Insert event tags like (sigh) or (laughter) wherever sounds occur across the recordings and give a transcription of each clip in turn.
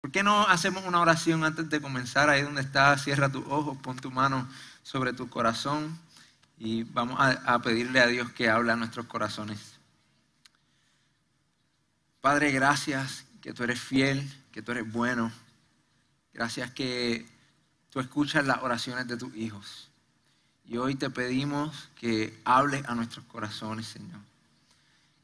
¿Por qué no hacemos una oración antes de comenzar? Ahí donde estás, cierra tus ojos, pon tu mano sobre tu corazón y vamos a, pedirle a Dios que hable a nuestros corazones. Padre, gracias que tú eres fiel, que tú eres bueno. Gracias que tú escuchas las oraciones de tus hijos. Y hoy te pedimos que hables a nuestros corazones, Señor.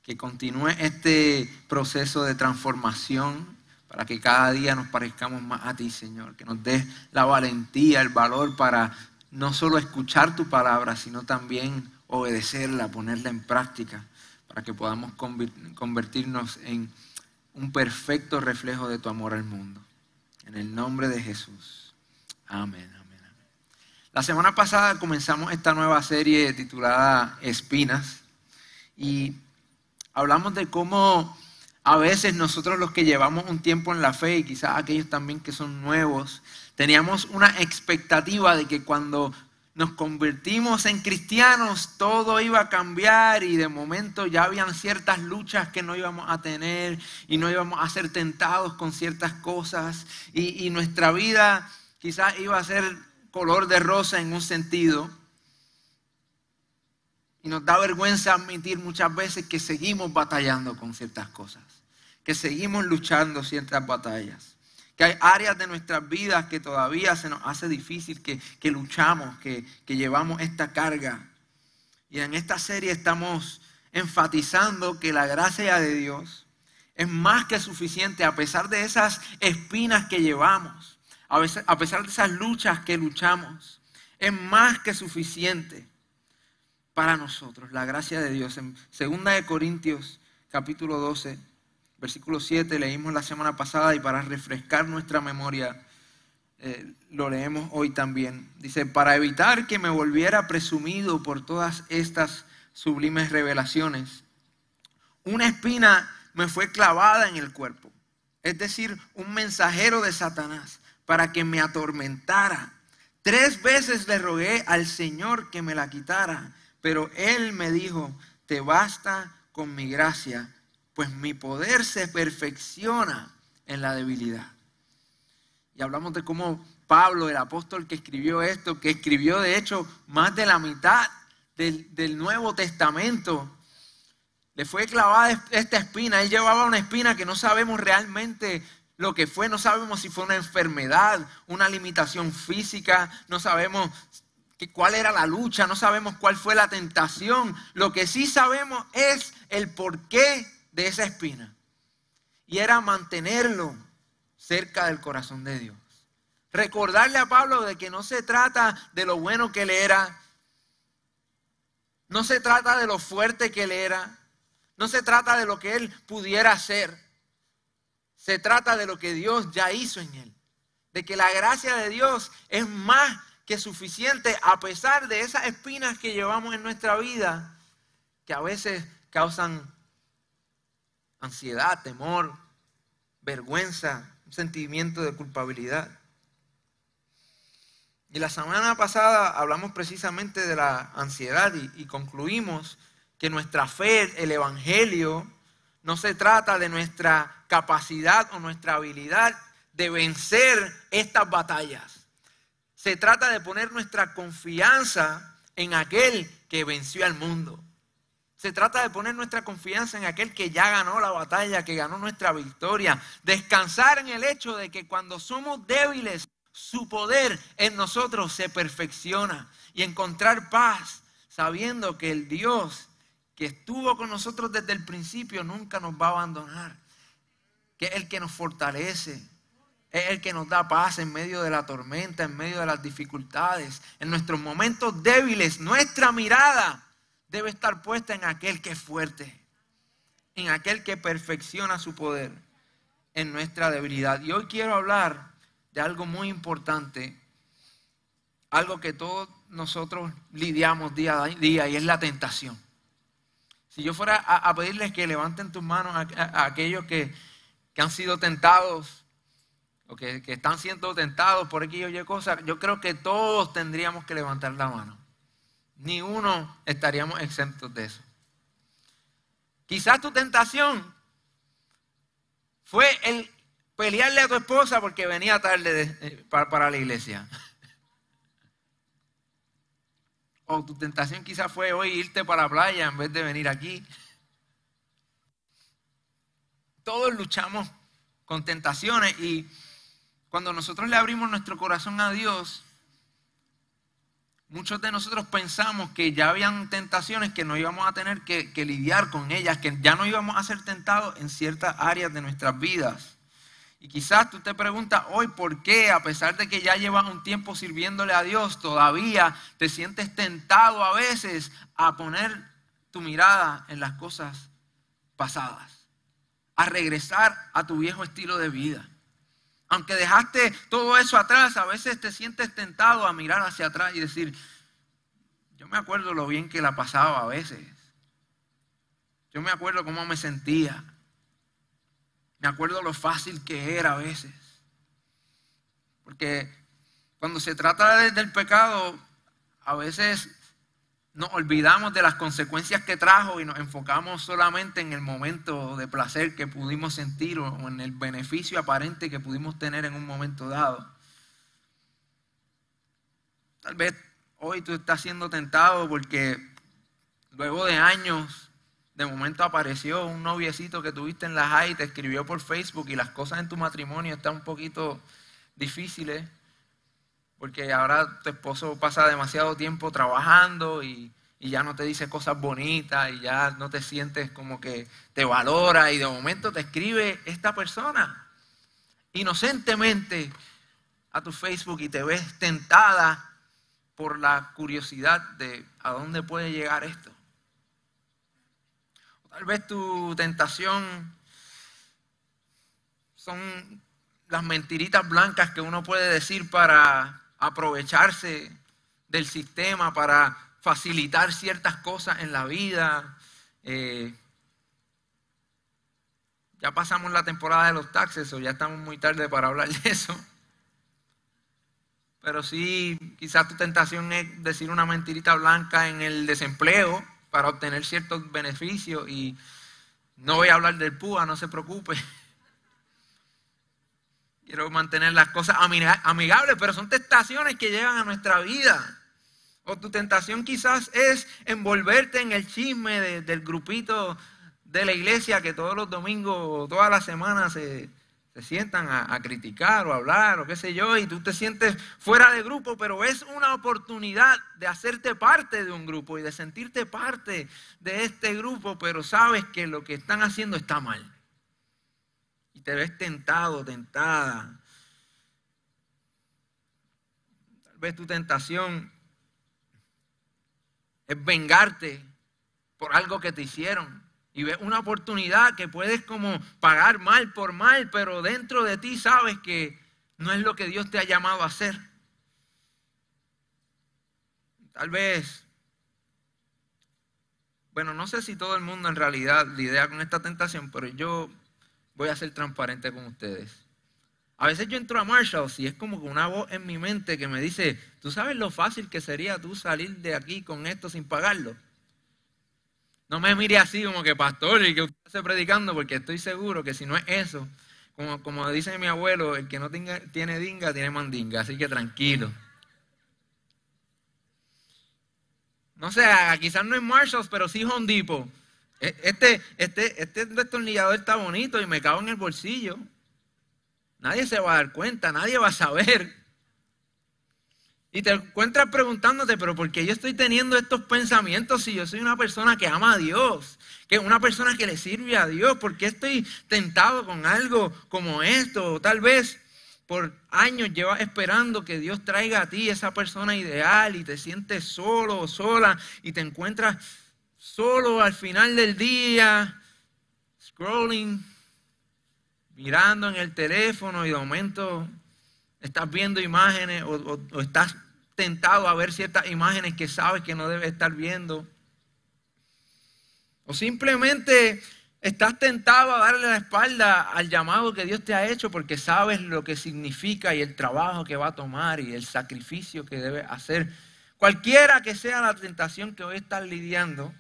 Que continúe este proceso de transformación para que cada día nos parezcamos más a ti, Señor, que nos des la valentía, el valor para no solo escuchar tu palabra, sino también obedecerla, ponerla en práctica, para que podamos convertirnos en un perfecto reflejo de tu amor al mundo. En el nombre de Jesús. Amén, amén, amén. La semana pasada comenzamos esta nueva serie titulada Espinas y hablamos de cómo a veces nosotros los que llevamos un tiempo en la fe y quizás aquellos también que son nuevos, teníamos una expectativa de que cuando nos convertimos en cristianos todo iba a cambiar y de momento ya habían ciertas luchas que no íbamos a tener y no íbamos a ser tentados con ciertas cosas y, y nuestra vida quizás iba a ser color de rosa en un sentido. Y nos da vergüenza admitir muchas veces que seguimos batallando con ciertas cosas que seguimos luchando ciertas batallas, que hay áreas de nuestras vidas que todavía se nos hace difícil, que, luchamos, que, que llevamos esta carga. Y en esta serie estamos enfatizando que la gracia de Dios es más que suficiente a pesar de esas espinas que llevamos, a pesar de esas luchas que luchamos. Es más que suficiente para nosotros la gracia de Dios. En 2 de Corintios capítulo 12 Versículo 7 leímos la semana pasada y para refrescar nuestra memoria eh, lo leemos hoy también. Dice, para evitar que me volviera presumido por todas estas sublimes revelaciones, una espina me fue clavada en el cuerpo, es decir, un mensajero de Satanás, para que me atormentara. Tres veces le rogué al Señor que me la quitara, pero Él me dijo, te basta con mi gracia pues mi poder se perfecciona en la debilidad. Y hablamos de cómo Pablo, el apóstol que escribió esto, que escribió de hecho más de la mitad del, Nuevo Testamento, le fue clavada esta espina. Él llevaba una espina que no sabemos realmente lo que fue, no sabemos si fue una enfermedad, una limitación física, no sabemos cuál era la lucha, no sabemos cuál fue la tentación. Lo que sí sabemos es el por qué de esa espina. Y era mantenerlo cerca del corazón de Dios. Recordarle a Pablo de que no se trata de lo bueno que él era, no se trata de lo fuerte que él era, no se trata de lo que él pudiera hacer, se trata de lo que Dios ya hizo en él, de que la gracia de Dios es más que suficiente a pesar de esas espinas que llevamos en nuestra vida, que a veces causan ansiedad, temor, vergüenza, un sentimiento de culpabilidad. Y la semana pasada hablamos precisamente de la ansiedad y, concluimos que nuestra fe, el Evangelio, no se trata de nuestra capacidad o nuestra habilidad de vencer estas batallas. Se trata de poner nuestra confianza en aquel que venció al mundo. Se trata de poner nuestra confianza en aquel que ya ganó la batalla, que ganó nuestra victoria. Descansar en el hecho de que cuando somos débiles, su poder en nosotros se perfecciona. Y encontrar paz sabiendo que el Dios que estuvo con nosotros desde el principio nunca nos va a abandonar. Que es el que nos fortalece, Es el que nos da paz en medio de la tormenta, en medio de las dificultades, en nuestros momentos débiles. Nuestra mirada debe estar puesta en aquel que es fuerte, en aquel que perfecciona su poder en nuestra debilidad. Y hoy quiero hablar de algo muy importante, algo que todos nosotros lidiamos día a día y es la tentación. Si yo fuera a, pedirles que levanten tus manos a, aquellos que, han sido tentados o que, están siendo tentados por aquí y cosas, yo creo que todos tendríamos que levantar la mano. Ni uno estaríamos exentos de eso. Quizás tu tentación fue el pelearle a tu esposa porque venía tarde eh, para la iglesia. (laughs) O tu tentación quizás fue hoy irte para la playa en vez de venir aquí. Todos luchamos con tentaciones y cuando nosotros le abrimos nuestro corazón a Dios, muchos de nosotros pensamos que ya habían tentaciones que no íbamos a tener que, que lidiar con ellas, que ya no íbamos a ser tentados en ciertas áreas de nuestras vidas. Y quizás tú te preguntas hoy por qué, a pesar de que ya llevas un tiempo sirviéndole a Dios, todavía te sientes tentado a veces a poner tu mirada en las cosas pasadas, a regresar a tu viejo estilo de vida. Aunque dejaste todo eso atrás, a veces te sientes tentado a mirar hacia atrás y decir, yo me acuerdo lo bien que la pasaba a veces. Yo me acuerdo cómo me sentía. Me acuerdo lo fácil que era a veces. Porque cuando se trata del pecado, a veces nos olvidamos de las consecuencias que trajo y nos enfocamos solamente en el momento de placer que pudimos sentir o en el beneficio aparente que pudimos tener en un momento dado. Tal vez hoy tú estás siendo tentado porque luego de años de momento apareció un noviecito que tuviste en la high y te escribió por Facebook y las cosas en tu matrimonio están un poquito difíciles porque ahora tu esposo pasa demasiado tiempo trabajando y, ya no te dice cosas bonitas y ya no te sientes como que te valora y de momento te escribe esta persona inocentemente a tu Facebook y te ves tentada por la curiosidad de a dónde puede llegar esto. Tal vez tu tentación son las mentiritas blancas que uno puede decir para aprovecharse del sistema, para facilitar ciertas cosas en la vida. Eh, ya pasamos la temporada de los taxes o ya estamos muy tarde para hablar de eso. Pero sí, quizás tu tentación es decir una mentirita blanca en el desempleo para obtener ciertos beneficios y no voy a hablar del PUA, no se preocupe. Quiero mantener las cosas amigables, pero son tentaciones que llegan a nuestra vida. O tu tentación quizás es envolverte en el chisme del grupito de la iglesia que todos los domingos o todas las semanas se, se sientan a, criticar o hablar o qué sé yo, y tú te sientes fuera de grupo, pero es una oportunidad de hacerte parte de un grupo y de sentirte parte de este grupo, pero sabes que lo que están haciendo está mal. Y te ves tentado, tentada. Tal vez tu tentación es vengarte por algo que te hicieron y ves una oportunidad que puedes como pagar mal por mal, pero dentro de ti sabes que no es lo que Dios te ha llamado a hacer. Tal vez, bueno, no sé si todo el mundo en realidad lidia con esta tentación, pero yo voy a ser transparente con ustedes. A veces yo entro a Marshall y es como una voz en mi mente que me dice, ¿tú sabes lo fácil que sería tú salir de aquí con esto sin pagarlo? No me mire así como que pastor y que usted esté predicando, porque estoy seguro que si no es eso, como, como dice mi abuelo, el que no tiene dinga tiene mandinga, así que tranquilo. No sé, quizás no es Marshalls, pero sí. E, este, este, este destornillador está bonito y me cago en el bolsillo. Nadie se va a dar cuenta, nadie va a saber. Y te encuentras preguntándote, pero ¿por qué yo estoy teniendo estos pensamientos si yo soy una persona que ama a Dios? Que una persona que le sirve a Dios. ¿Por qué estoy tentado con algo como esto? O tal vez por años llevas esperando que Dios traiga a ti esa persona ideal y te sientes solo o sola y te encuentras solo al final del día, scrolling, mirando en el teléfono y de momento estás viendo imágenes o, estás tentado a ver ciertas imágenes que sabes que no debes estar viendo. O simplemente Estás tentado a darle la espalda al llamado que Dios te ha hecho porque sabes lo que significa y el trabajo que va a tomar y el sacrificio que debe hacer. Cualquiera que sea la tentación que hoy estás lidiando,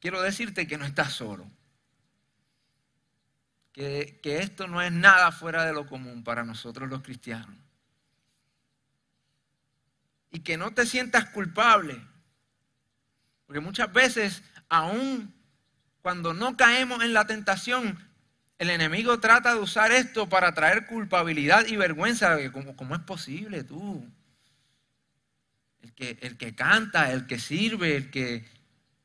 quiero decirte que no estás solo. Que, que esto no es nada fuera de lo común para nosotros los cristianos. Y que no te sientas culpable. Porque muchas veces, aún cuando no caemos en la tentación, el enemigo trata de usar esto para traer culpabilidad y vergüenza. ¿Cómo, es posible tú? El que, el que canta, el que sirve, el que,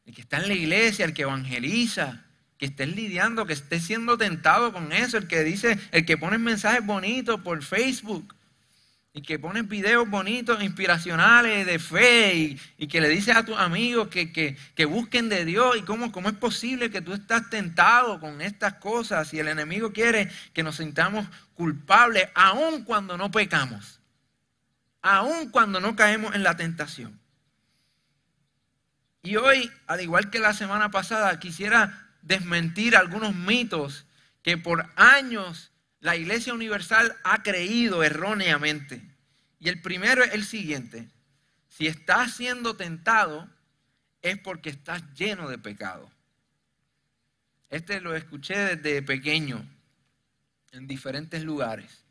el que está en la iglesia, el que evangeliza, que estés lidiando, que estés siendo tentado con eso, el que dice, el que pone mensajes bonitos por Facebook y que pones videos bonitos, inspiracionales de fe y, que le dices a tus amigos que, busquen de Dios y cómo, cómo es posible que tú estás tentado con estas cosas y el enemigo quiere que nos sintamos culpables aun cuando no pecamos, aun cuando no caemos en la tentación. Y hoy, al igual que la semana pasada, quisiera desmentir algunos mitos que por años la Iglesia Universal ha creído erróneamente. Y el primero es el siguiente. Si estás siendo tentado es porque estás lleno de pecado. Este lo escuché desde pequeño en diferentes lugares.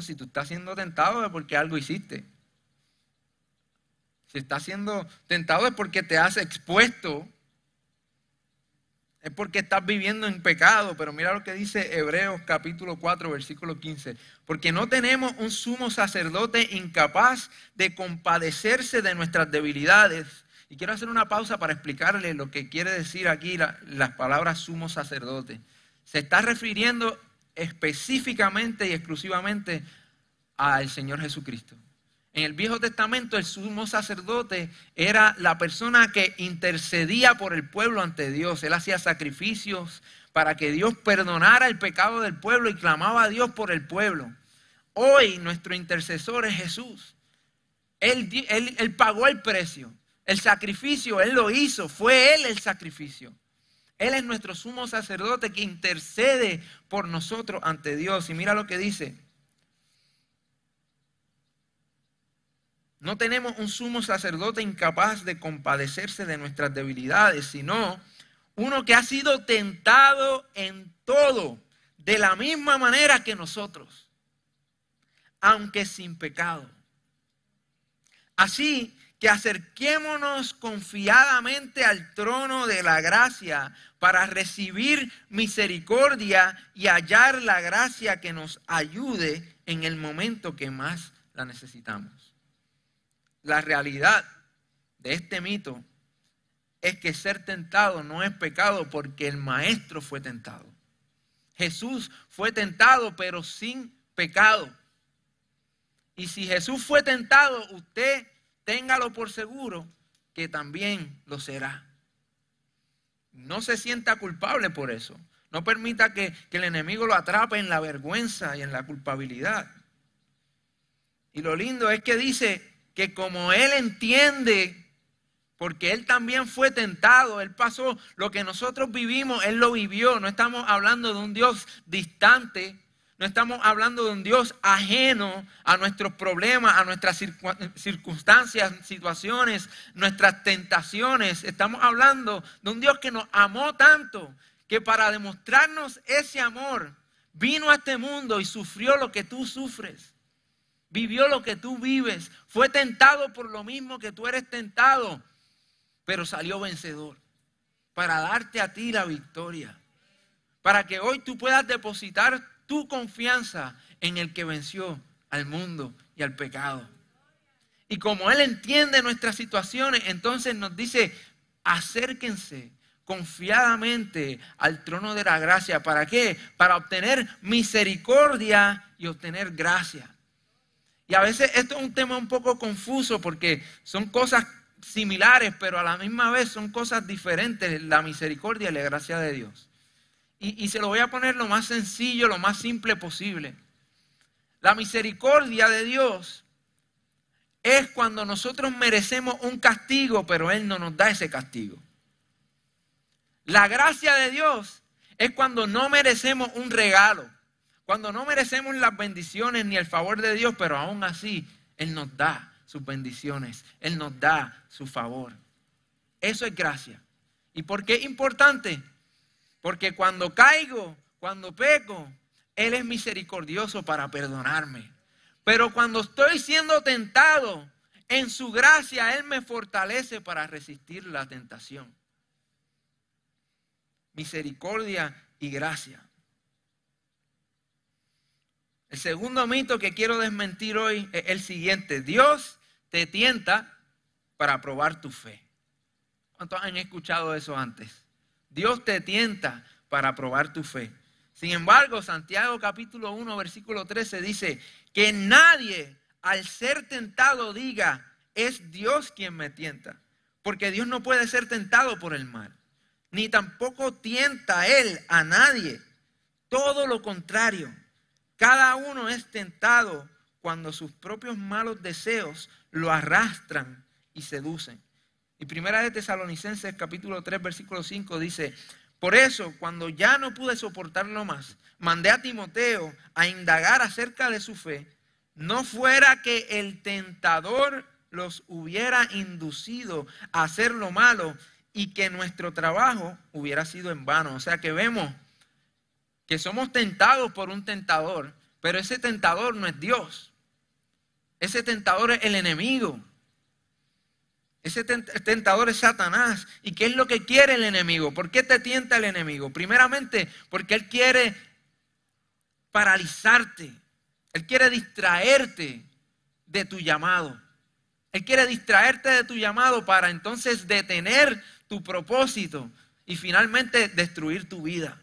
si tú estás siendo tentado es porque algo hiciste. Si estás siendo tentado es porque te has expuesto es porque estás viviendo en pecado, pero mira lo que dice Hebreos capítulo 4, versículo 15. Porque no tenemos un sumo sacerdote incapaz de compadecerse de nuestras debilidades. Y quiero hacer una pausa para explicarle lo que quiere decir aquí las palabras sumo sacerdote. Se está refiriendo específicamente y exclusivamente al Señor Jesucristo. En el Viejo Testamento el sumo sacerdote era la persona que intercedía por el pueblo ante Dios. Él hacía sacrificios para que Dios perdonara el pecado del pueblo y clamaba a Dios por el pueblo. Hoy nuestro intercesor es Jesús. Él, pagó el precio. El sacrificio, Él lo hizo. Fue Él el sacrificio. Él es nuestro sumo sacerdote que intercede por nosotros ante Dios. Y mira lo que dice No tenemos un sumo sacerdote incapaz de compadecerse de nuestras debilidades, sino uno que ha sido tentado en todo, de la misma manera que nosotros, aunque sin pecado. Así que acerquémonos confiadamente al trono de la gracia para recibir misericordia y hallar la gracia que nos ayude en el momento que más la necesitamos. La realidad de este mito es que ser tentado no es pecado porque el maestro fue tentado. Jesús fue tentado pero sin pecado. Y si Jesús fue tentado, usted téngalo por seguro que también lo será. No se sienta culpable por eso. No permita que, que, el enemigo lo atrape en la vergüenza y en la culpabilidad. Y lo lindo es que dice que como Él entiende, porque Él también fue tentado, Él pasó lo que nosotros vivimos, Él lo vivió. No estamos hablando de un Dios distante, no estamos hablando de un Dios ajeno a nuestros problemas, a nuestras circunstancias, situaciones, nuestras tentaciones. Estamos hablando de un Dios que nos amó tanto que para demostrarnos ese amor vino a este mundo y sufrió lo que tú sufres vivió lo que tú vives, fue tentado por lo mismo que tú eres tentado, pero salió vencedor para darte a ti la victoria, para que hoy tú puedas depositar tu confianza en el que venció al mundo y al pecado. Y como Él entiende nuestras situaciones, entonces nos dice, acérquense confiadamente al trono de la gracia. ¿Para qué? Para obtener misericordia y obtener gracia. Y a veces esto es un tema un poco confuso porque son cosas similares, pero a la misma vez son cosas diferentes, la misericordia y la gracia de Dios. Y, y se lo voy a poner lo más sencillo, lo más simple posible. La misericordia de Dios es cuando nosotros merecemos un castigo, pero Él no nos da ese castigo. La gracia de Dios es cuando no merecemos un regalo, cuando no merecemos las bendiciones ni el favor de Dios, pero aún así Él nos da sus bendiciones, Él nos da su favor. Eso es gracia. ¿Y por qué es importante? Porque cuando caigo, cuando peco, Él es misericordioso para perdonarme. Pero cuando estoy siendo tentado, en su gracia Él me fortalece para resistir la tentación misericordia y gracia. El segundo mito que quiero desmentir hoy es el siguiente. Dios te tienta para probar tu fe. ¿Cuántos han escuchado eso antes? Dios te tienta para probar tu fe. Sin embargo, Santiago capítulo 1, versículo 13 dice que nadie al ser tentado diga, es Dios quien me tienta. Porque Dios no puede ser tentado por el mal ni tampoco tienta él a nadie. Todo lo contrario, cada uno es tentado cuando sus propios malos deseos lo arrastran y seducen. Y primera de Tesalonicenses capítulo 3 versículo 5 dice, por eso cuando ya no pude soportarlo más, mandé a Timoteo a indagar acerca de su fe, no fuera que el tentador los hubiera inducido a hacer lo malo y que nuestro trabajo hubiera sido en vano. O sea que vemos que somos tentados por un tentador, pero ese tentador no es Dios. Ese tentador es el enemigo. Ese tentador es Satanás. ¿Y qué es lo que quiere el enemigo? ¿Por qué te tienta el enemigo? Primeramente, porque él quiere paralizarte. Él quiere distraerte de tu llamado. Él quiere distraerte de tu llamado para entonces detener tu propósito y finalmente destruir tu vida.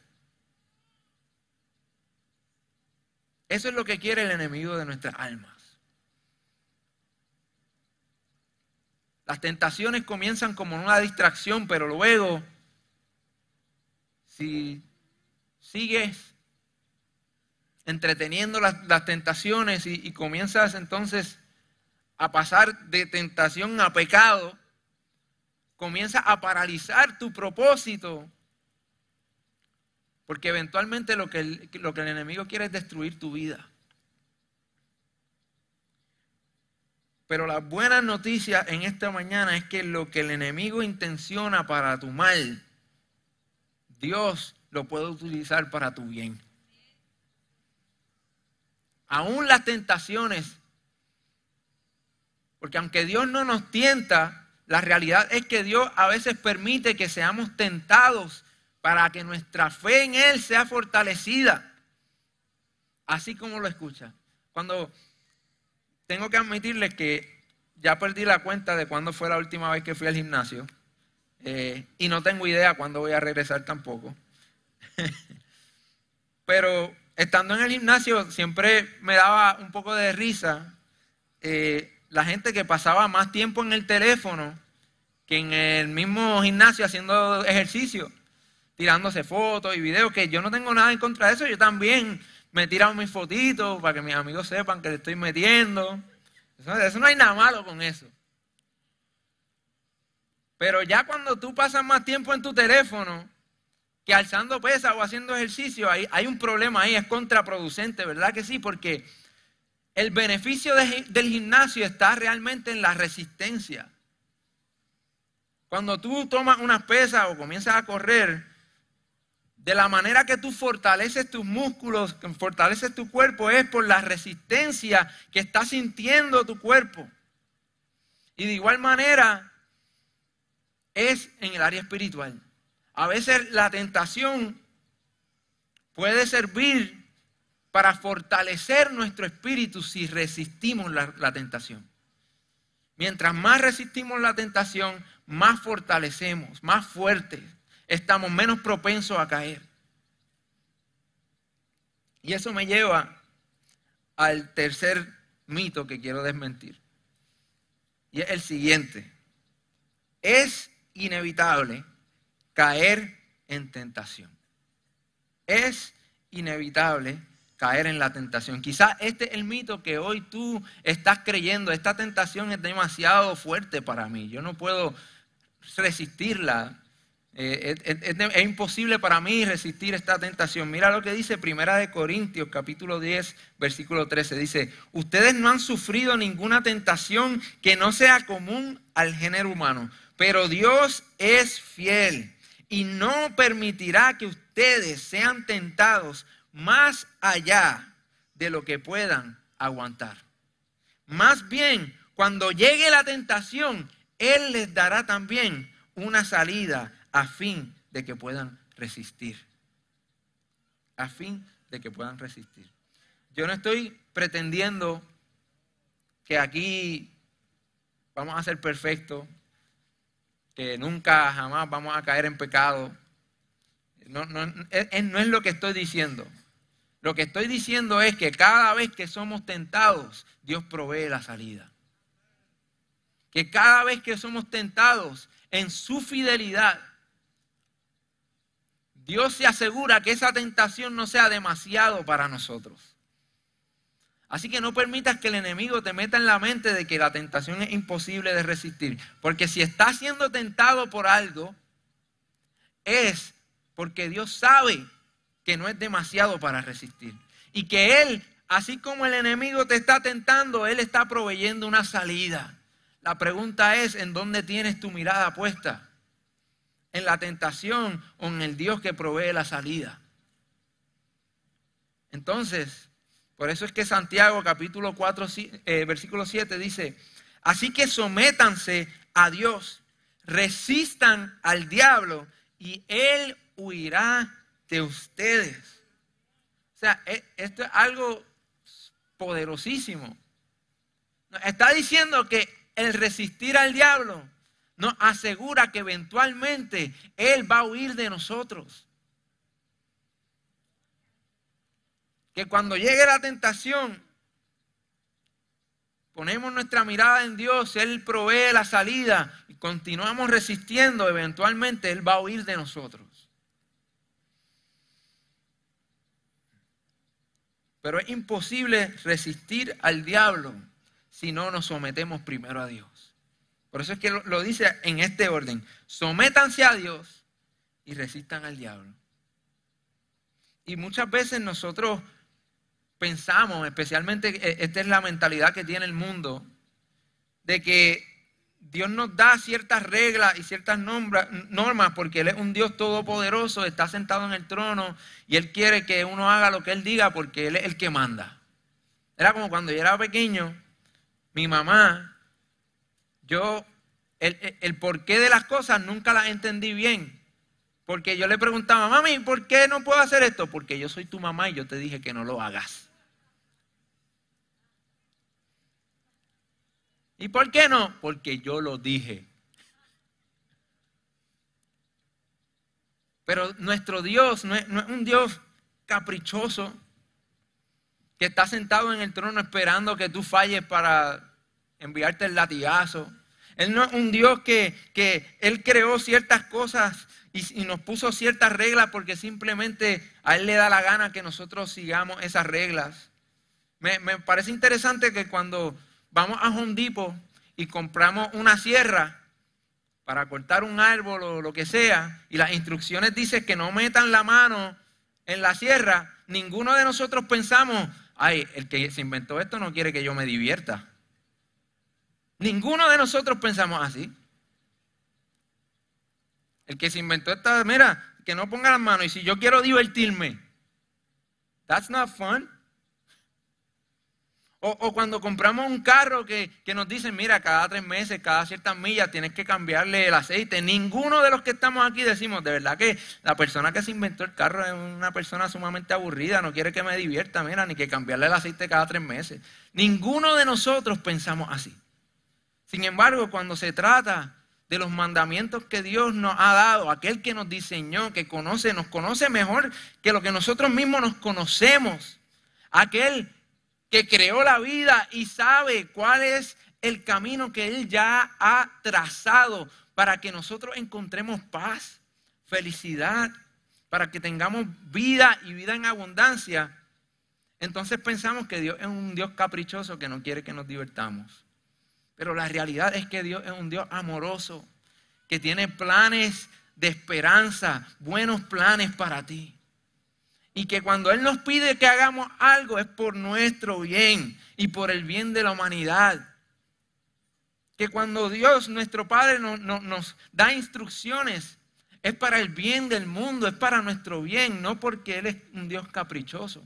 Eso es lo que quiere el enemigo de nuestras almas. Las tentaciones comienzan como una distracción, pero luego, si sigues entreteniendo las, tentaciones y comienzas entonces a pasar de tentación a pecado, comienza a paralizar tu propósito. Porque eventualmente lo que, el, lo que el enemigo quiere es destruir tu vida. Pero la buena noticia en esta mañana es que lo que el enemigo intenciona para tu mal, Dios lo puede utilizar para tu bien. Aún las tentaciones, porque aunque Dios no nos tienta, la realidad es que Dios a veces permite que seamos tentados para que nuestra fe en Él sea fortalecida. Así como lo escucha. Cuando tengo que admitirles que ya perdí la cuenta de cuándo fue la última vez que fui al gimnasio. Eh, y no tengo idea cuándo voy a regresar tampoco. (laughs) Pero estando en el gimnasio siempre me daba un poco de risa eh, la gente que pasaba más tiempo en el teléfono que en el mismo gimnasio haciendo ejercicio, tirándose fotos y videos, que yo no tengo nada en contra de eso, yo también me he tirado mis fotitos para que mis amigos sepan que le estoy metiendo. Eso, no hay nada malo con eso. Pero ya cuando tú pasas más tiempo en tu teléfono que alzando pesas o haciendo ejercicio, hay, hay un problema ahí, es contraproducente, ¿verdad que sí? Porque el beneficio del gimnasio está realmente en la resistencia. Cuando tú tomas unas pesas o comienzas a correr, de la manera que tú fortaleces tus músculos, fortaleces tu cuerpo, es por la resistencia que está sintiendo tu cuerpo. Y de igual manera es en el área espiritual. A veces la tentación puede servir para fortalecer nuestro espíritu si resistimos la, tentación. Mientras más resistimos la tentación, más fortalecemos, más fuertes estamos menos propensos a caer. Y eso me lleva al tercer mito que quiero desmentir. Y es el siguiente. Es inevitable caer en tentación. Es inevitable caer en la tentación. Quizás este es el mito que hoy tú estás creyendo. Esta tentación es demasiado fuerte para mí. Yo no puedo resistirla. Eh, es, imposible para mí resistir esta tentación. Mira lo que dice Primera de Corintios, capítulo 10, versículo 13. Dice, ustedes no han sufrido ninguna tentación que no sea común al género humano, pero Dios es fiel y no permitirá que ustedes sean tentados más allá de lo que puedan aguantar. Más bien, cuando llegue la tentación, Él les dará también una salida a fin de que puedan resistir. A fin de que puedan resistir. Yo no estoy pretendiendo que aquí vamos a ser perfectos, que nunca jamás vamos a caer en pecado. No, no, no es lo que estoy diciendo. Lo que estoy diciendo es que cada vez que somos tentados, Dios provee la salida. Que cada vez que somos tentados en su fidelidad, Dios se asegura que esa tentación no sea demasiado para nosotros. Así que no permitas que el enemigo te meta en la mente de que la tentación es imposible de resistir. Porque si estás siendo tentado por algo, es porque Dios sabe que no es demasiado para resistir. Y que Él, así como el enemigo te está tentando, Él está proveyendo una salida. La pregunta es, ¿en dónde tienes tu mirada puesta? ¿En la tentación o en el Dios que provee la salida? Entonces, por eso es que Santiago capítulo 4, eh, versículo 7 dice, así que sométanse a Dios, resistan al diablo y él huirá de ustedes. O sea, e, esto es algo poderosísimo. Está diciendo que el resistir al diablo nos asegura que eventualmente Él va a huir de nosotros. que cuando llegue la tentación, ponemos nuestra mirada en Dios, Él provee la salida y continuamos resistiendo, eventualmente Él va a huir de nosotros. Pero es imposible resistir al diablo si no nos sometemos primero a Dios. Por eso es que lo, dice en este orden. Sométanse a Dios y resistan al diablo. Y muchas veces nosotros pensamos, especialmente eh, esta es la mentalidad que tiene el mundo, de que Dios nos da ciertas reglas y ciertas normas porque Él es un Dios todopoderoso, está sentado en el trono y Él quiere que uno haga lo que Él diga porque Él es el que manda. Era como cuando yo era pequeño, mi mamá, yo, el, el porqué de las cosas nunca las entendí bien. Porque yo le preguntaba, mami, ¿por qué no puedo hacer esto? Porque yo soy tu mamá y yo te dije que no lo hagas. ¿Y por qué no? Porque yo lo dije. Pero nuestro Dios no es, un Dios caprichoso que está sentado en el trono esperando que tú falles para enviarte el latigazo. Él no es un Dios que, Él creó ciertas cosas y, nos puso ciertas reglas porque simplemente a Él le da la gana que nosotros sigamos esas reglas. Me, me parece interesante que cuando vamos a Hondipo y compramos una sierra para cortar un árbol o lo que sea, y las instrucciones dicen que no metan la mano en la sierra, ninguno de nosotros pensamos, ay, el que se inventó esto no quiere que yo me divierta. Ninguno de nosotros pensamos así. El que se inventó esta, mira, que no ponga las manos, y si yo quiero divertirme, that's not fun. O, cuando compramos un carro que, nos dicen, mira, cada tres meses, cada ciertas millas tienes que cambiarle el aceite. Ninguno de los que estamos aquí decimos, de verdad que la persona que se inventó el carro es una persona sumamente aburrida, no quiere que me divierta, mira, ni que cambiarle el aceite cada tres meses. Ninguno de nosotros pensamos así. Sin embargo, cuando se trata de los mandamientos que Dios nos ha dado, aquel que nos diseñó, que conoce, nos conoce mejor que lo que nosotros mismos nos conocemos, aquel que creó la vida y sabe cuál es el camino que Él ya ha trazado para que nosotros encontremos paz, felicidad, para que tengamos vida y vida en abundancia, entonces pensamos que Dios es un Dios caprichoso que no quiere que nos divertamos. Pero la realidad es que Dios es un Dios amoroso, que tiene planes de esperanza, buenos planes para ti. Y que cuando Él nos pide que hagamos algo es por nuestro bien y por el bien de la humanidad. Que cuando Dios, nuestro Padre, nos da instrucciones es para el bien del mundo, es para nuestro bien, no porque Él es un Dios caprichoso.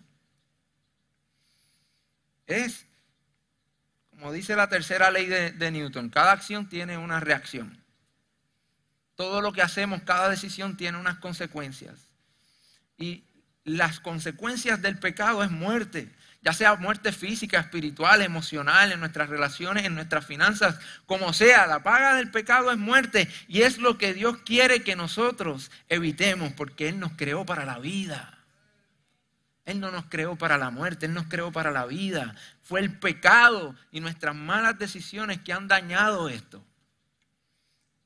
Es, como dice la tercera ley de, Newton, cada acción tiene una reacción. Todo lo que hacemos, cada decisión tiene unas consecuencias. Y las consecuencias del pecado es muerte ya sea muerte física, espiritual, emocional, en nuestras relaciones, en nuestras finanzas, como sea, la paga del pecado es muerte y es lo que Dios quiere que nosotros evitemos porque Él nos creó para la vida. Él no nos creó para la muerte, Él nos creó para la vida. Fue el pecado y nuestras malas decisiones que han dañado esto.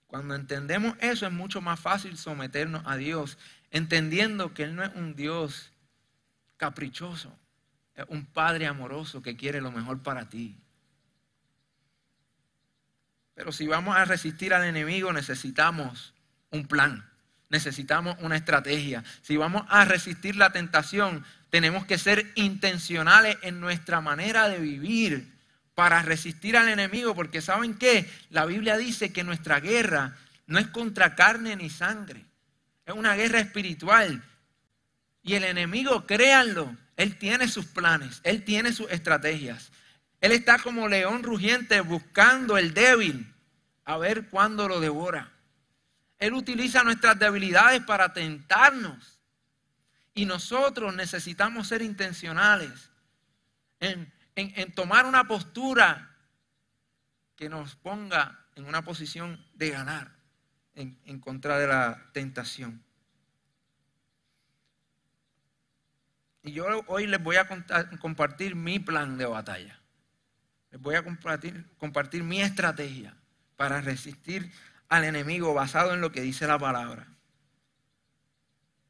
Cuando entendemos eso es mucho más fácil someternos a Dios, entendiendo que Él no es un Dios caprichoso un padre amoroso que quiere lo mejor para ti. Pero si vamos a resistir al enemigo necesitamos un plan, necesitamos una estrategia. Si vamos a resistir la tentación, tenemos que ser intencionales en nuestra manera de vivir para resistir al enemigo, porque ¿saben qué? La Biblia dice que nuestra guerra no es contra carne ni sangre, es una guerra espiritual. Y el enemigo, créanlo, él tiene sus planes, Él tiene sus estrategias. Él está como león rugiente buscando el débil a ver cuándo lo devora. Él utiliza nuestras debilidades para tentarnos. Y nosotros necesitamos ser intencionales en, tomar una postura que nos ponga en una posición de ganar en contra de la tentación. Y yo hoy les voy a compartir mi plan de batalla. Les voy a compartir, compartir mi estrategia para resistir al enemigo basado en lo que dice la palabra.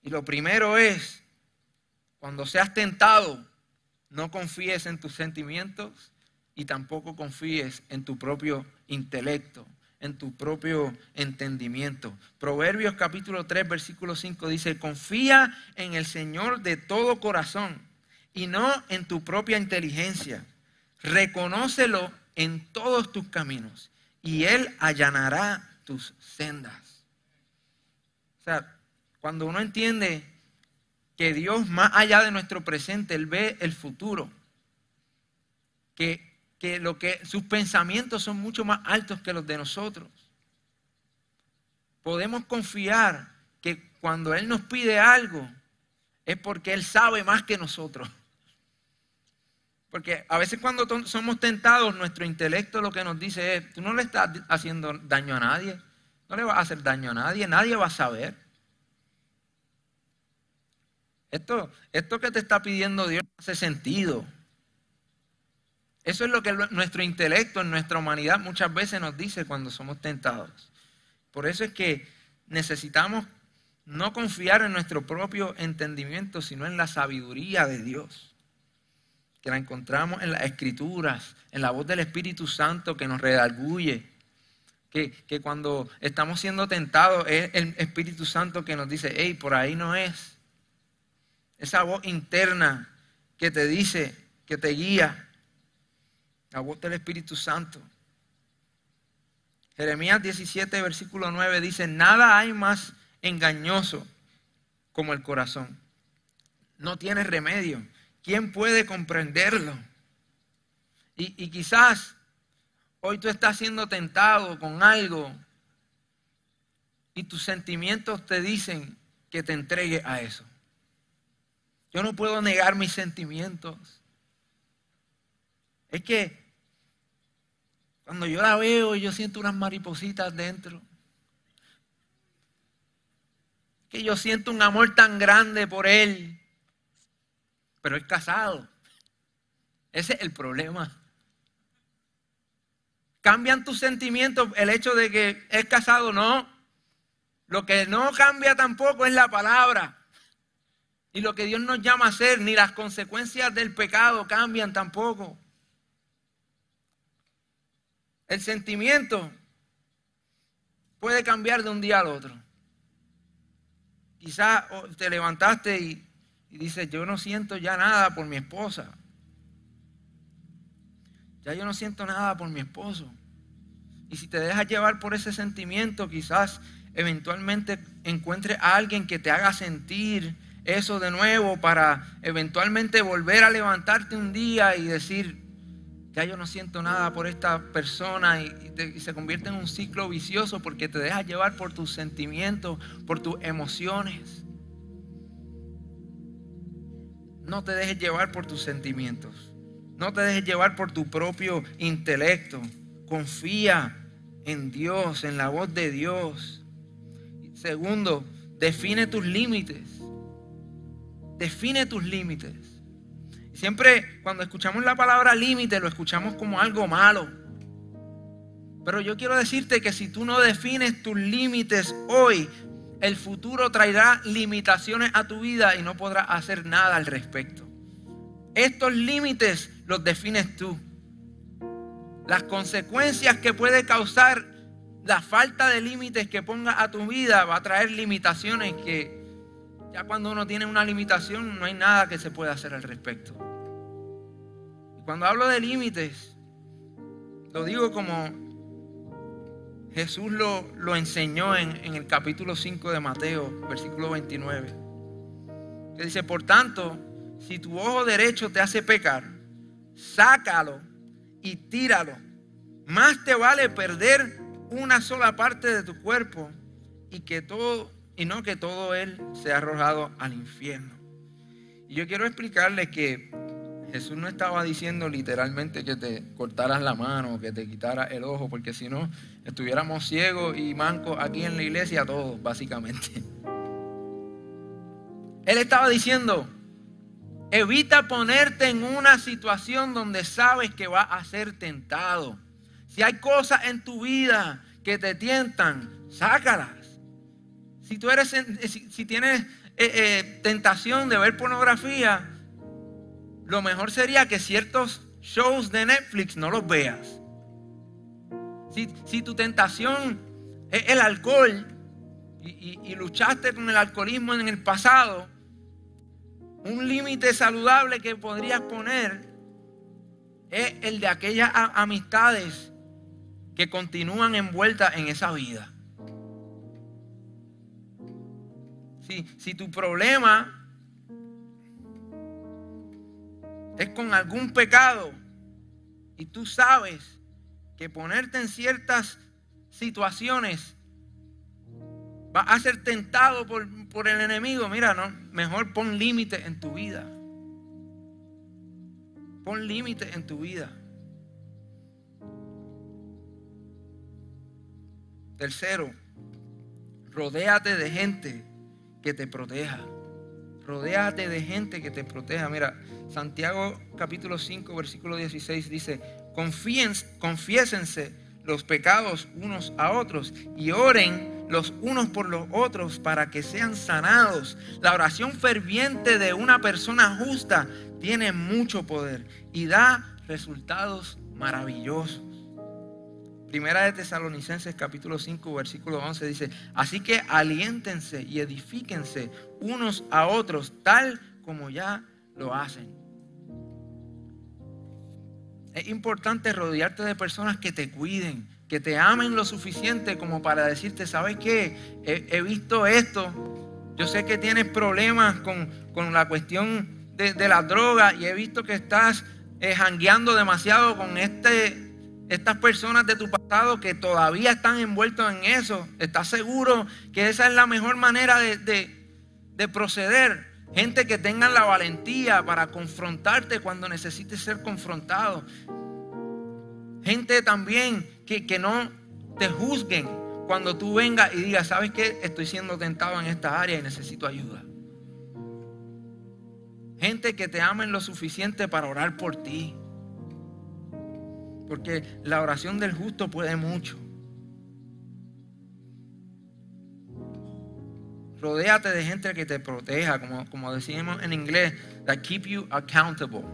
Y lo primero es, cuando seas tentado, no confíes en tus sentimientos y tampoco confíes en tu propio intelecto en tu propio entendimiento. Proverbios capítulo 3, versículo 5 dice, confía en el Señor de todo corazón y no en tu propia inteligencia. Reconócelo en todos tus caminos y Él allanará tus sendas. O sea, cuando uno entiende que Dios más allá de nuestro presente, Él ve el futuro, que que, lo que sus pensamientos son mucho más altos que los de nosotros. Podemos confiar que cuando Él nos pide algo es porque Él sabe más que nosotros. Porque a veces cuando somos tentados, nuestro intelecto lo que nos dice es, tú no le estás haciendo daño a nadie, no le vas a hacer daño a nadie, nadie va a saber. Esto, esto que te está pidiendo Dios hace sentido. Eso es lo que nuestro intelecto, nuestra humanidad muchas veces nos dice cuando somos tentados. Por eso es que necesitamos no confiar en nuestro propio entendimiento, sino en la sabiduría de Dios, que la encontramos en las escrituras, en la voz del Espíritu Santo que nos redarguye, que, que cuando estamos siendo tentados es el Espíritu Santo que nos dice, hey, por ahí no es. Esa voz interna que te dice, que te guía, la voz del Espíritu Santo. Jeremías 17, versículo 9 dice, nada hay más engañoso como el corazón. No tiene remedio. ¿Quién puede comprenderlo? Y, y quizás hoy tú estás siendo tentado con algo y tus sentimientos te dicen que te entregue a eso. Yo no puedo negar mis sentimientos. Es que cuando yo la veo, yo siento unas maripositas dentro. que yo siento un amor tan grande por él, pero es casado. Ese es el problema. ¿Cambian tus sentimientos el hecho de que es casado? No. Lo que no cambia tampoco es la palabra. Y lo que Dios nos llama a hacer, ni las consecuencias del pecado cambian tampoco. El sentimiento puede cambiar de un día al otro. Quizás te levantaste y, dices, yo no siento ya nada por mi esposa. Ya yo no siento nada por mi esposo. Y si te dejas llevar por ese sentimiento, quizás eventualmente encuentres a alguien que te haga sentir eso de nuevo para eventualmente volver a levantarte un día y decir, ya yo no siento nada por esta persona y, se convierte en un ciclo vicioso porque te dejas llevar por tus sentimientos, por tus emociones. No te dejes llevar por tus sentimientos. No te dejes llevar por tu propio intelecto. Confía en Dios, en la voz de Dios. Segundo, define tus límites. Define tus límites. Siempre cuando escuchamos la palabra límite lo escuchamos como algo malo. Pero yo quiero decirte que si tú no defines tus límites hoy, el futuro traerá limitaciones a tu vida y no podrás hacer nada al respecto. Estos límites los defines tú. Las consecuencias que puede causar la falta de límites que ponga a tu vida va a traer limitaciones que ya cuando uno tiene una limitación no hay nada que se pueda hacer al respecto. Cuando hablo de límites, lo digo como Jesús lo, lo enseñó en, en, el capítulo 5 de Mateo, versículo 29. Que dice, por tanto, si tu ojo derecho te hace pecar, sácalo y tíralo. Más te vale perder una sola parte de tu cuerpo y que todo y no que todo él sea arrojado al infierno. Y yo quiero explicarles que Jesús no estaba diciendo literalmente que te cortaras la mano, que te quitaras el ojo, porque si no, estuviéramos ciegos y mancos aquí en la iglesia todos, básicamente. Él estaba diciendo, evita ponerte en una situación donde sabes que vas a ser tentado. Si hay cosas en tu vida que te tientan, sácalas. Si tú eres, si, tienes eh, eh, tentación de ver pornografía, lo mejor sería que ciertos shows de Netflix no los veas. Si, tu tentación es el alcohol y, luchaste con el alcoholismo en el pasado, un límite saludable que podrías poner es el de aquellas amistades que continúan envueltas en esa vida. Si, si tu problema es con algún pecado y tú sabes que ponerte en ciertas situaciones va a ser tentado por, por el enemigo, mira, no, mejor pon límite en tu vida. Pon límite en tu vida. Tercero, rodéate de gente que te proteja. Rodéate de gente que te proteja. Mira, Santiago capítulo 5, versículo 16 dice, confiésense los pecados unos a otros y oren los unos por los otros para que sean sanados. La oración ferviente de una persona justa tiene mucho poder y da resultados maravillosos. Primera de Tesalonicenses capítulo 5 versículo 11 dice, así que aliéntense y edifíquense unos a otros tal como ya lo hacen. Es importante rodearte de personas que te cuiden, que te amen lo suficiente como para decirte, ¿sabes qué? He, visto esto. Yo sé que tienes problemas con, la cuestión de, la droga y he visto que estás eh, demasiado con este, estas personas de tu pasado que todavía están envueltos en eso. ¿Estás seguro que esa es la mejor manera de, de proceder? Gente que tengan la valentía para confrontarte cuando necesites ser confrontado. Gente también que, que no te juzguen cuando tú vengas y digas, ¿sabes qué? Estoy siendo tentado en esta área y necesito ayuda. Gente que te amen lo suficiente para orar por ti. Porque la oración del justo puede mucho. Rodéate de gente que te proteja, como, como decimos en inglés, that keep you accountable.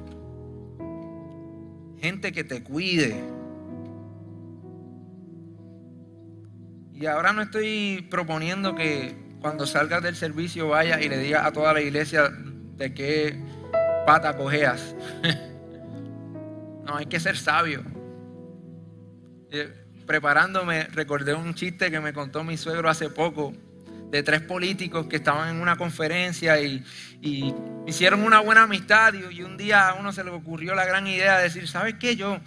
Gente que te cuide. Y ahora no estoy proponiendo que cuando salgas del servicio vaya y le digas a toda la iglesia de qué pata cojeas. (laughs) no, hay que ser sabio. Eh, preparándome, recordé un chiste que me contó mi suegro hace poco de tres políticos que estaban en una conferencia y, hicieron una buena amistad y, un día a uno se le ocurrió la gran idea de decir, ¿sabes qué? Yo,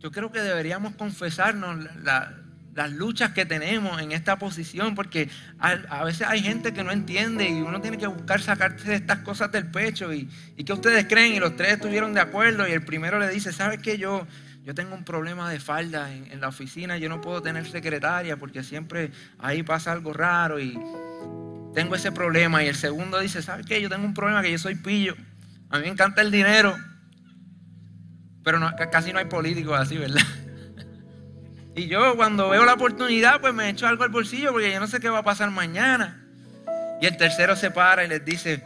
yo creo que deberíamos confesarnos las luchas que tenemos en esta posición, porque a, veces hay gente que no entiende y uno tiene que buscar sacarse estas cosas del pecho y, y que ustedes creen y los tres estuvieron de acuerdo y el primero le dice, ¿sabes qué? Yo, yo tengo un problema de falda en, la oficina, yo no puedo tener secretaria porque siempre ahí pasa algo raro y tengo ese problema. Y el segundo dice, ¿sabes qué? Yo tengo un problema que yo soy pillo. A mí me encanta el dinero, pero casi no hay políticos así, ¿verdad? (laughs) Y yo cuando veo la oportunidad, pues me echo algo al bolsillo porque yo no sé qué va a pasar mañana. Y el tercero se para y les dice,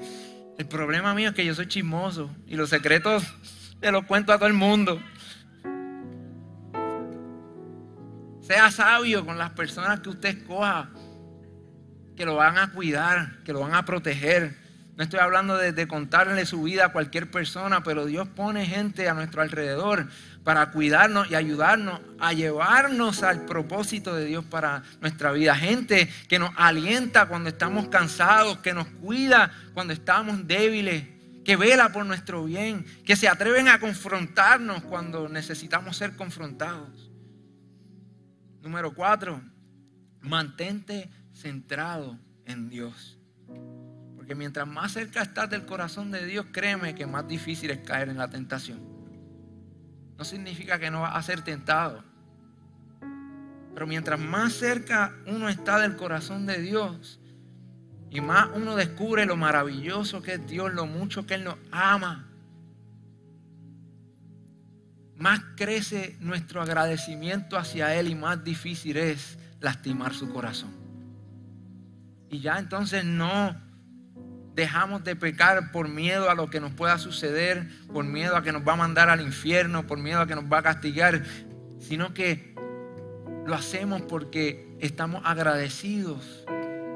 el problema mío es que yo soy chismoso y los secretos te los cuento a todo el mundo. Sea sabio con las personas que usted escoja, que lo van a cuidar, que lo van a proteger. No estoy hablando de, contarle su vida a cualquier persona, pero Dios pone gente a nuestro alrededor para cuidarnos y ayudarnos a llevarnos al propósito de Dios para nuestra vida. Gente que nos alienta cuando estamos cansados, que nos cuida cuando estamos débiles, que vela por nuestro bien, que se atreven a confrontarnos cuando necesitamos ser confrontados. Número cuatro, mantente centrado en Dios. Porque mientras más cerca estás del corazón de Dios, créeme que más difícil es caer en la tentación. No significa que no vas a ser tentado. Pero mientras más cerca uno está del corazón de Dios, y más uno descubre lo maravilloso que es Dios, lo mucho que Él nos ama, más crece nuestro agradecimiento hacia Él y más difícil es lastimar su corazón. Y ya entonces no dejamos de pecar por miedo a lo que nos pueda suceder, por miedo a que nos va a mandar al infierno, por miedo a que nos va a castigar, sino que lo hacemos porque estamos agradecidos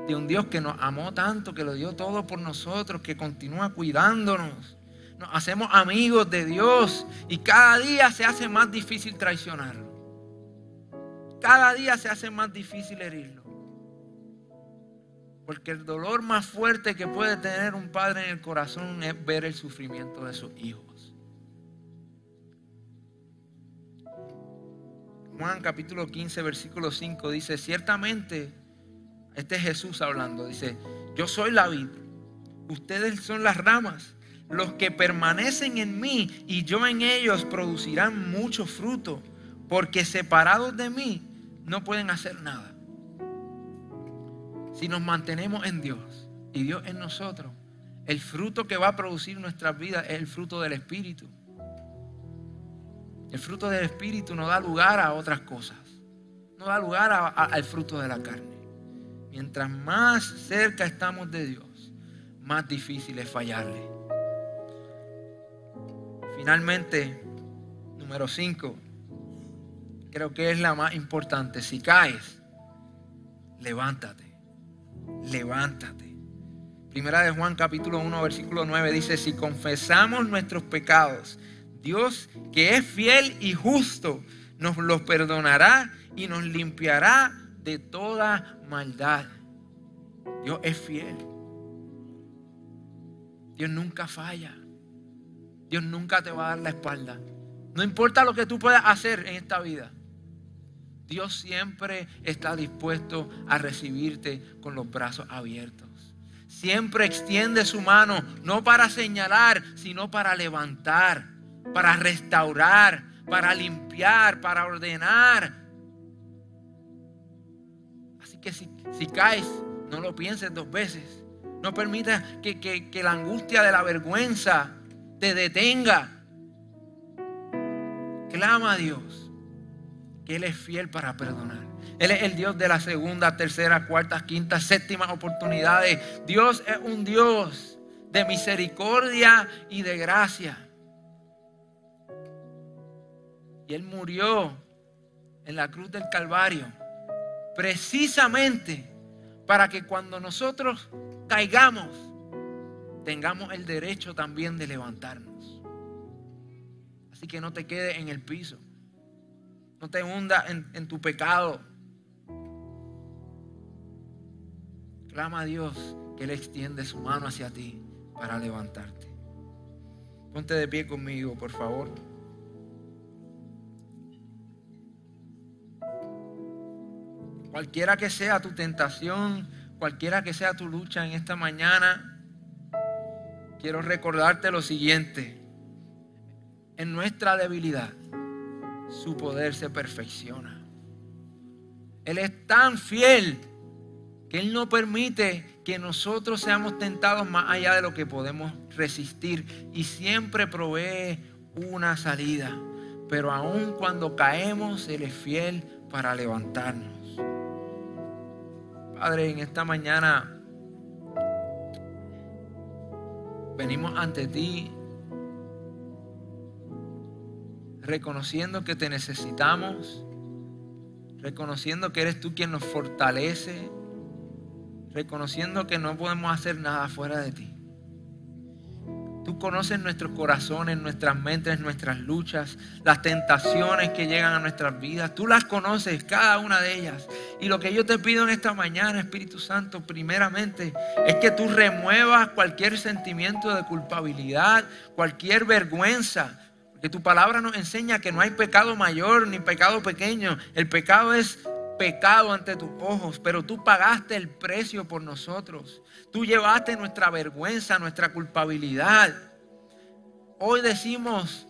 de un Dios que nos amó tanto, que lo dio todo por nosotros, que continúa cuidándonos nos hacemos amigos de Dios y cada día se hace más difícil traicionarlo. Cada día se hace más difícil herirlo. Porque el dolor más fuerte que puede tener un padre en el corazón es ver el sufrimiento de sus hijos. Juan capítulo 15, versículo 5 dice, ciertamente, este es Jesús hablando, dice, yo soy la vid, ustedes son las ramas. Los que permanecen en mí y yo en ellos producirán mucho fruto, porque separados de mí no pueden hacer nada. Si nos mantenemos en Dios y Dios en nosotros, el fruto que va a producir nuestras vidas es el fruto del Espíritu. El fruto del Espíritu no da lugar a otras cosas, no da lugar al fruto de la carne. Mientras más cerca estamos de Dios, más difícil es fallarle. Finalmente, número 5, creo que es la más importante. Si caes, levántate, levántate. Primera de Juan capítulo 1 versículo 9 dice, si confesamos nuestros pecados, Dios que es fiel y justo, nos los perdonará y nos limpiará de toda maldad. Dios es fiel. Dios nunca falla. Dios nunca te va a dar la espalda. No importa lo que tú puedas hacer en esta vida. Dios siempre está dispuesto a recibirte con los brazos abiertos. Siempre extiende su mano, no para señalar, sino para levantar, para restaurar, para limpiar, para ordenar. que si, caes, no lo pienses dos veces. No permitas que la angustia de la vergüenza te detenga. Clama a Dios que Él es fiel para perdonar. Él es el Dios de la segunda, tercera, cuarta, quinta, séptima oportunidades. Dios es un Dios de misericordia y de gracia. Y Él murió en la cruz del Calvario precisamente para que cuando nosotros caigamos tengamos el derecho también de levantarnos. Así que no te quedes en el piso. No te hundas en, en tu pecado. Clama a Dios que Él extiende su mano hacia ti para levantarte. Ponte de pie conmigo, por favor. Cualquiera que sea tu tentación, cualquiera que sea tu lucha en esta mañana, quiero recordarte lo siguiente. En nuestra debilidad, su poder se perfecciona. Él es tan fiel que Él no permite que nosotros seamos tentados más allá de lo que podemos resistir y siempre provee una salida. Pero aun cuando caemos, Él es fiel para levantarnos. Padre, en esta mañana venimos ante ti reconociendo que te necesitamos, reconociendo que eres tú quien nos fortalece, reconociendo que no podemos hacer nada fuera de ti. Tú conoces nuestros corazones, nuestras mentes, nuestras luchas, las tentaciones que llegan a nuestras vidas. Tú las conoces, cada una de ellas. Y lo que yo te pido en esta mañana, Espíritu Santo, primeramente, es que tú remuevas cualquier sentimiento de culpabilidad, cualquier vergüenza. Porque tu palabra nos enseña que no hay pecado mayor ni pecado pequeño. El pecado es pecado ante tus ojos, pero tú pagaste el precio por nosotros. Tú llevaste nuestra vergüenza, nuestra culpabilidad. Hoy decimos,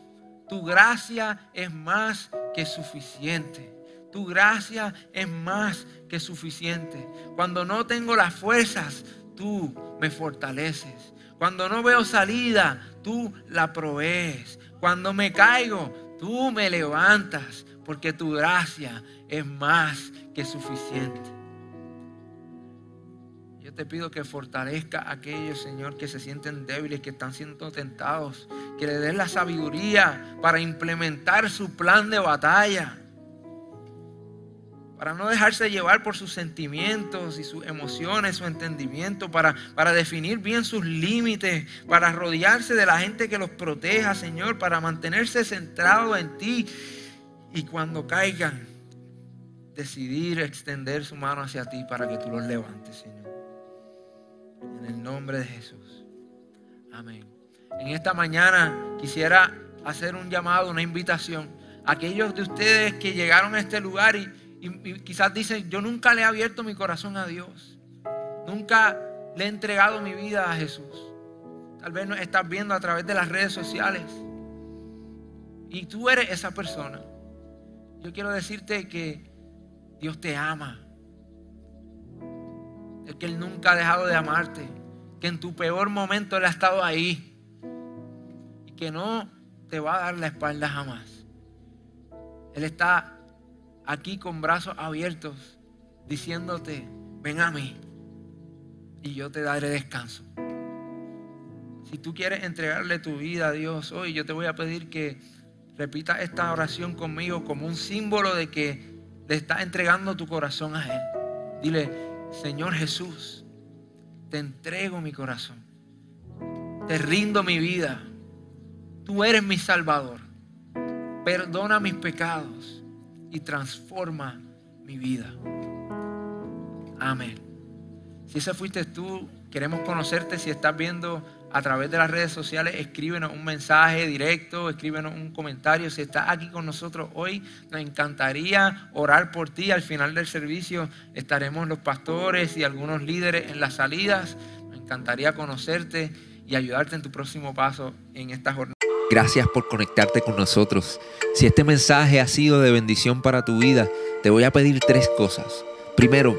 tu gracia es más que suficiente. Tu gracia es más que suficiente. Cuando no tengo las fuerzas, tú me fortaleces. Cuando no veo salida, tú la provees. Cuando me caigo, tú me levantas porque tu gracia es más que suficiente. Yo te pido que fortalezca a aquellos, Señor, que se sienten débiles, que están siendo tentados, que le des la sabiduría para implementar su plan de batalla, para no dejarse llevar por sus sentimientos y sus emociones, su entendimiento, para, para definir bien sus límites, para rodearse de la gente que los proteja, Señor, para mantenerse centrado en ti y cuando caigan, decidir extender su mano hacia ti para que tú los levantes, Señor. En el nombre de Jesús. Amén. En esta mañana quisiera hacer un llamado, una invitación aquellos de ustedes que llegaron a este lugar y, quizás dicen, yo nunca le he abierto mi corazón a Dios. Nunca le he entregado mi vida a Jesús. Tal vez nos estás viendo a través de las redes sociales. Y tú eres esa persona. Yo quiero decirte que Dios te ama. Es que Él nunca ha dejado de amarte. Que en tu peor momento Él ha estado ahí. Y que no te va a dar la espalda jamás. Él está aquí con brazos abiertos diciéndote, ven a mí y yo te daré descanso. Si tú quieres entregarle tu vida a Dios hoy, yo te voy a pedir que repita esta oración conmigo como un símbolo de que le estás entregando tu corazón a Él. Dile, Señor Jesús, te entrego mi corazón. Te rindo mi vida. Tú eres mi Salvador. Perdona mis pecados y transforma mi vida. Amén. Si ese fuiste tú, queremos conocerte. Si estás viendo a través de las redes sociales, escríbenos un mensaje directo, escríbenos un comentario. Si estás aquí con nosotros hoy, nos encantaría orar por ti. Al final del servicio estaremos los pastores y algunos líderes en las salidas. Nos encantaría conocerte y ayudarte en tu próximo paso en esta jornada. Gracias por conectarte con nosotros. Si este mensaje ha sido de bendición para tu vida, te voy a pedir tres cosas. Primero,